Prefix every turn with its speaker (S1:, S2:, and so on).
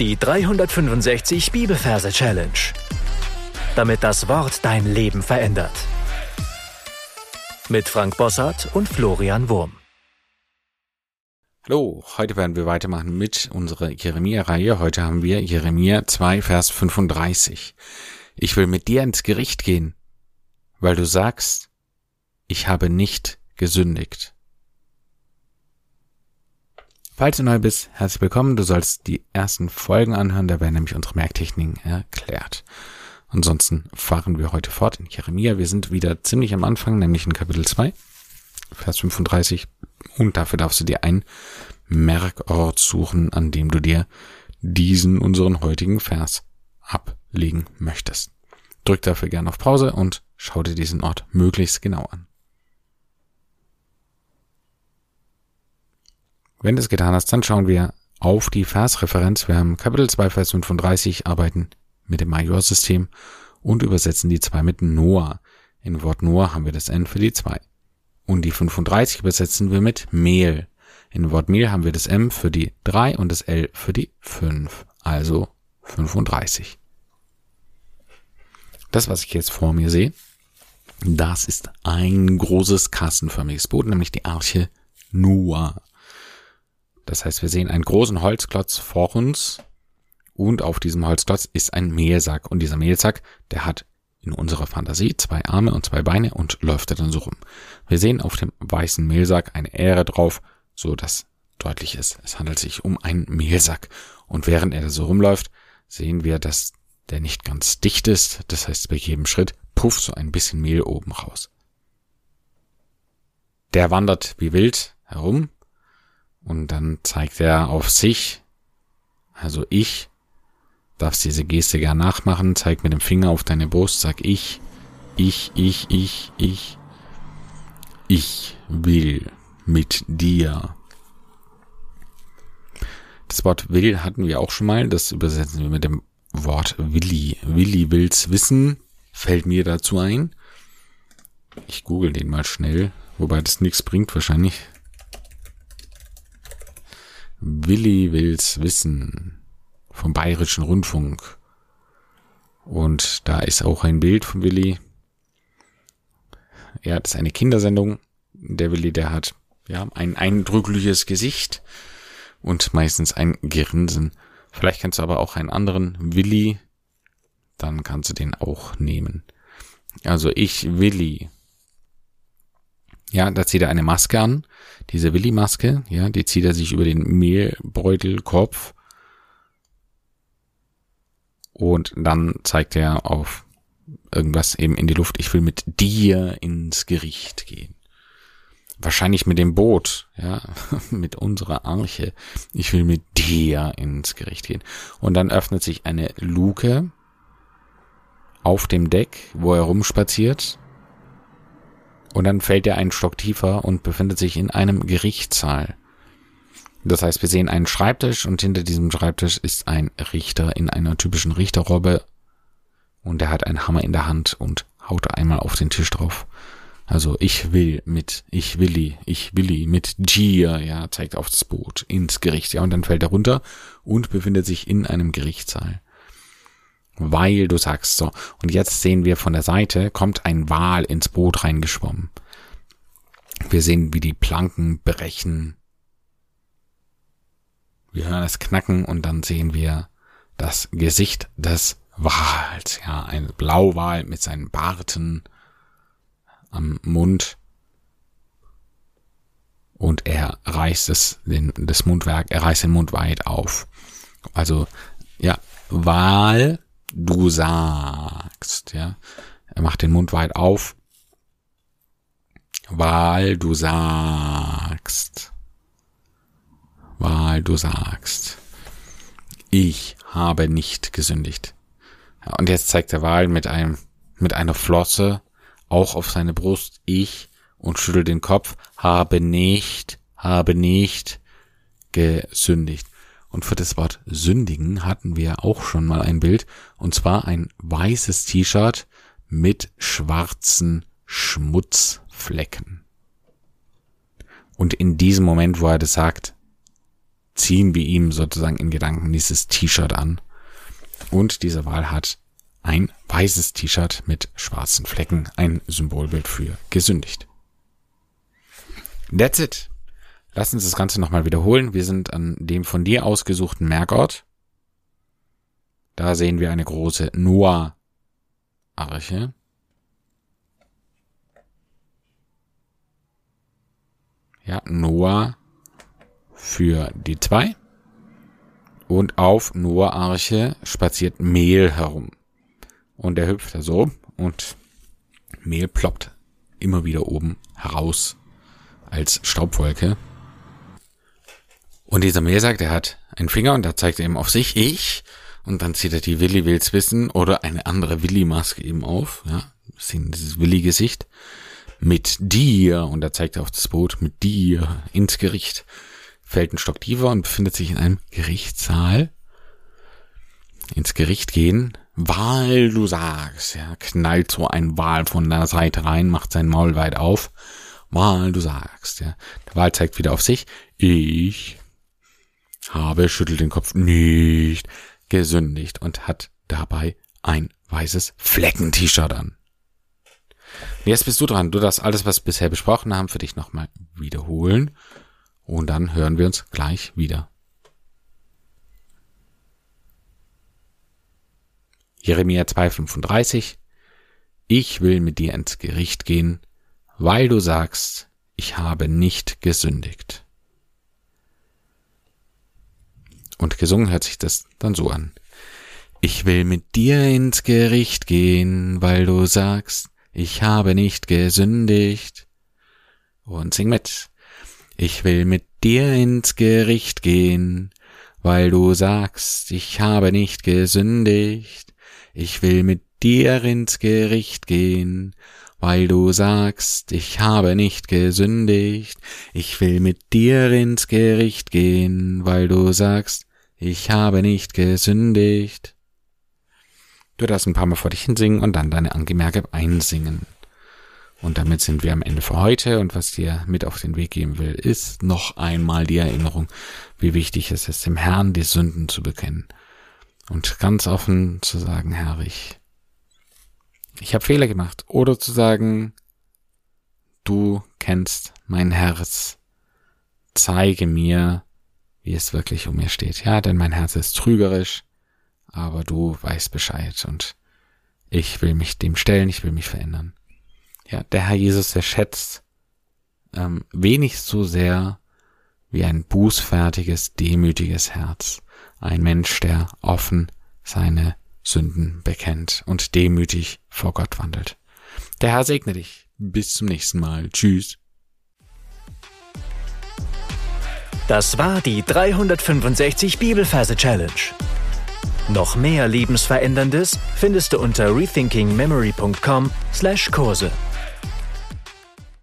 S1: Die 365 Bibelverse Challenge. Damit das Wort dein Leben verändert. Mit Frank Bossart und Florian Wurm.
S2: Hallo, heute werden wir weitermachen mit unserer Jeremia-Reihe. Heute haben wir Jeremia 2, Vers 35. Ich will mit dir ins Gericht gehen, weil du sagst, ich habe nicht gesündigt. Falls du neu bist, herzlich willkommen. Du sollst die ersten Folgen anhören, da werden nämlich unsere Merktechniken erklärt. Ansonsten fahren wir heute fort in Jeremia. Wir sind wieder ziemlich am Anfang, nämlich in Kapitel 2, Vers 35. Und dafür darfst du dir einen Merkort suchen, an dem du dir diesen, unseren heutigen Vers ablegen möchtest. Drück dafür gerne auf Pause und schau dir diesen Ort möglichst genau an. Wenn du es getan hast, dann schauen wir auf die Versreferenz. Wir haben Kapitel 2, Vers 35, arbeiten mit dem Majorsystem und übersetzen die 2 mit Noah. In Wort Noah haben wir das N für die 2. Und die 35 übersetzen wir mit Mehl. In Wort Mehl haben wir das M für die 3 und das L für die 5. Also 35. Das, was ich jetzt vor mir sehe, das ist ein großes kastenförmiges Boot, nämlich die Arche Noah. Das heißt, wir sehen einen großen Holzklotz vor uns und auf diesem Holzklotz ist ein Mehlsack. Und dieser Mehlsack, der hat in unserer Fantasie zwei Arme und zwei Beine und läuft dann so rum. Wir sehen auf dem weißen Mehlsack eine Ähre drauf, so dass deutlich ist, es handelt sich um einen Mehlsack. Und während er so rumläuft, sehen wir, dass der nicht ganz dicht ist. Das heißt, bei jedem Schritt pufft so ein bisschen Mehl oben raus. Der wandert wie wild herum und dann zeigt er auf sich, also ich, darfst diese Geste gern nachmachen, zeig mit dem Finger auf deine Brust, sag ich, ich, ich, ich, ich, ich will mit dir. Das Wort will hatten wir auch schon mal, das übersetzen wir mit dem Wort Willi. Willi will's wissen, fällt mir dazu ein. Ich google den mal schnell, wobei das nichts bringt wahrscheinlich. Willi will's wissen vom Bayerischen Rundfunk. Und da ist auch ein Bild von Willi. Ja, das ist eine Kindersendung. Der Willi, der hat ja ein eindrückliches Gesicht und meistens ein Grinsen. Vielleicht kennst du aber auch einen anderen Willi, dann kannst du den auch nehmen. Also ich Willi ja, da zieht er eine Maske an, diese Willi-Maske, ja, die zieht er sich über den Mehlbeutelkopf und dann zeigt er auf irgendwas eben in die Luft, ich will mit dir ins Gericht gehen. Wahrscheinlich mit dem Boot, ja, mit unserer Arche. Ich will mit dir ins Gericht gehen. Und dann öffnet sich eine Luke auf dem Deck, wo er rumspaziert und dann fällt er einen Stock tiefer und befindet sich in einem Gerichtssaal. Das heißt, wir sehen einen Schreibtisch und hinter diesem Schreibtisch ist ein Richter in einer typischen Richterrobbe und er hat einen Hammer in der Hand und haut einmal auf den Tisch drauf. Also ich will mit, ich willi, ich willi mit Gia, ja, zeigt auf das Boot ins Gericht, ja, und dann fällt er runter und befindet sich in einem Gerichtssaal weil du sagst so. Und jetzt sehen wir von der Seite, kommt ein Wal ins Boot reingeschwommen. Wir sehen, wie die Planken brechen. Wir hören es knacken und dann sehen wir das Gesicht des Wals. Ja, ein Blauwal mit seinen Barten am Mund. Und er reißt es, den, das Mundwerk, er reißt den Mund weit auf. Also, ja, Wal du sagst, ja. Er macht den Mund weit auf, weil du sagst, weil du sagst, ich habe nicht gesündigt. Und jetzt zeigt der Wahl mit einem, mit einer Flosse auch auf seine Brust, ich, und schüttelt den Kopf, habe nicht, habe nicht gesündigt. Und für das Wort sündigen hatten wir auch schon mal ein Bild, und zwar ein weißes T-Shirt mit schwarzen Schmutzflecken. Und in diesem Moment, wo er das sagt, ziehen wir ihm sozusagen in Gedanken dieses T-Shirt an. Und dieser Wal hat ein weißes T-Shirt mit schwarzen Flecken, ein Symbolbild für gesündigt. That's it. Lass uns das Ganze nochmal wiederholen. Wir sind an dem von dir ausgesuchten Merkort. Da sehen wir eine große Noah-Arche. Ja, Noah für die zwei. Und auf Noah-Arche spaziert Mehl herum. Und er hüpft da so und Mehl ploppt immer wieder oben heraus als Staubwolke. Und dieser Mehl sagt, er hat einen Finger und da zeigt er eben auf sich, ich. Und dann zieht er die Willi will's wissen oder eine andere Willi-Maske eben auf. Ja, sehen dieses Willi-Gesicht. Mit dir, und da zeigt er auf das Boot, mit dir ins Gericht. Fällt ein Stock tiefer und befindet sich in einem Gerichtssaal. Ins Gericht gehen, weil du sagst, ja, knallt so ein Wal von der Seite rein, macht sein Maul weit auf, weil du sagst, ja. Der Wal zeigt wieder auf sich, ich habe, schüttelt den Kopf, nicht gesündigt und hat dabei ein weißes Flecken-T-Shirt an. Jetzt bist du dran. Du darfst alles, was wir bisher besprochen haben, für dich nochmal wiederholen. Und dann hören wir uns gleich wieder. Jeremia 2,35 Ich will mit dir ins Gericht gehen, weil du sagst, ich habe nicht gesündigt. Und gesungen hört sich das dann so an. Ich will mit dir ins Gericht gehen, weil du sagst, ich habe nicht gesündigt. Und sing mit. Ich will mit dir ins Gericht gehen, weil du sagst, ich habe nicht gesündigt. Ich will mit dir ins Gericht gehen, weil du sagst, ich habe nicht gesündigt. Ich will mit dir ins Gericht gehen, weil du sagst, ich habe nicht gesündigt. Du darfst ein paar Mal vor dich hinsingen und dann deine Angemerke einsingen. Und damit sind wir am Ende für heute. Und was dir mit auf den Weg geben will, ist noch einmal die Erinnerung, wie wichtig es ist, dem Herrn die Sünden zu bekennen und ganz offen zu sagen, Herr, ich, ich habe Fehler gemacht. Oder zu sagen, du kennst mein Herz, zeige mir, wie es wirklich um mir steht. Ja, denn mein Herz ist trügerisch, aber du weißt Bescheid und ich will mich dem stellen, ich will mich verändern. Ja, der Herr Jesus, der schätzt ähm, wenig so sehr wie ein bußfertiges, demütiges Herz ein Mensch, der offen seine Sünden bekennt und demütig vor Gott wandelt. Der Herr segne dich. Bis zum nächsten Mal. Tschüss.
S1: Das war die 365 Bibelferse Challenge. Noch mehr Lebensveränderndes findest du unter rethinkingmemory.com/Kurse.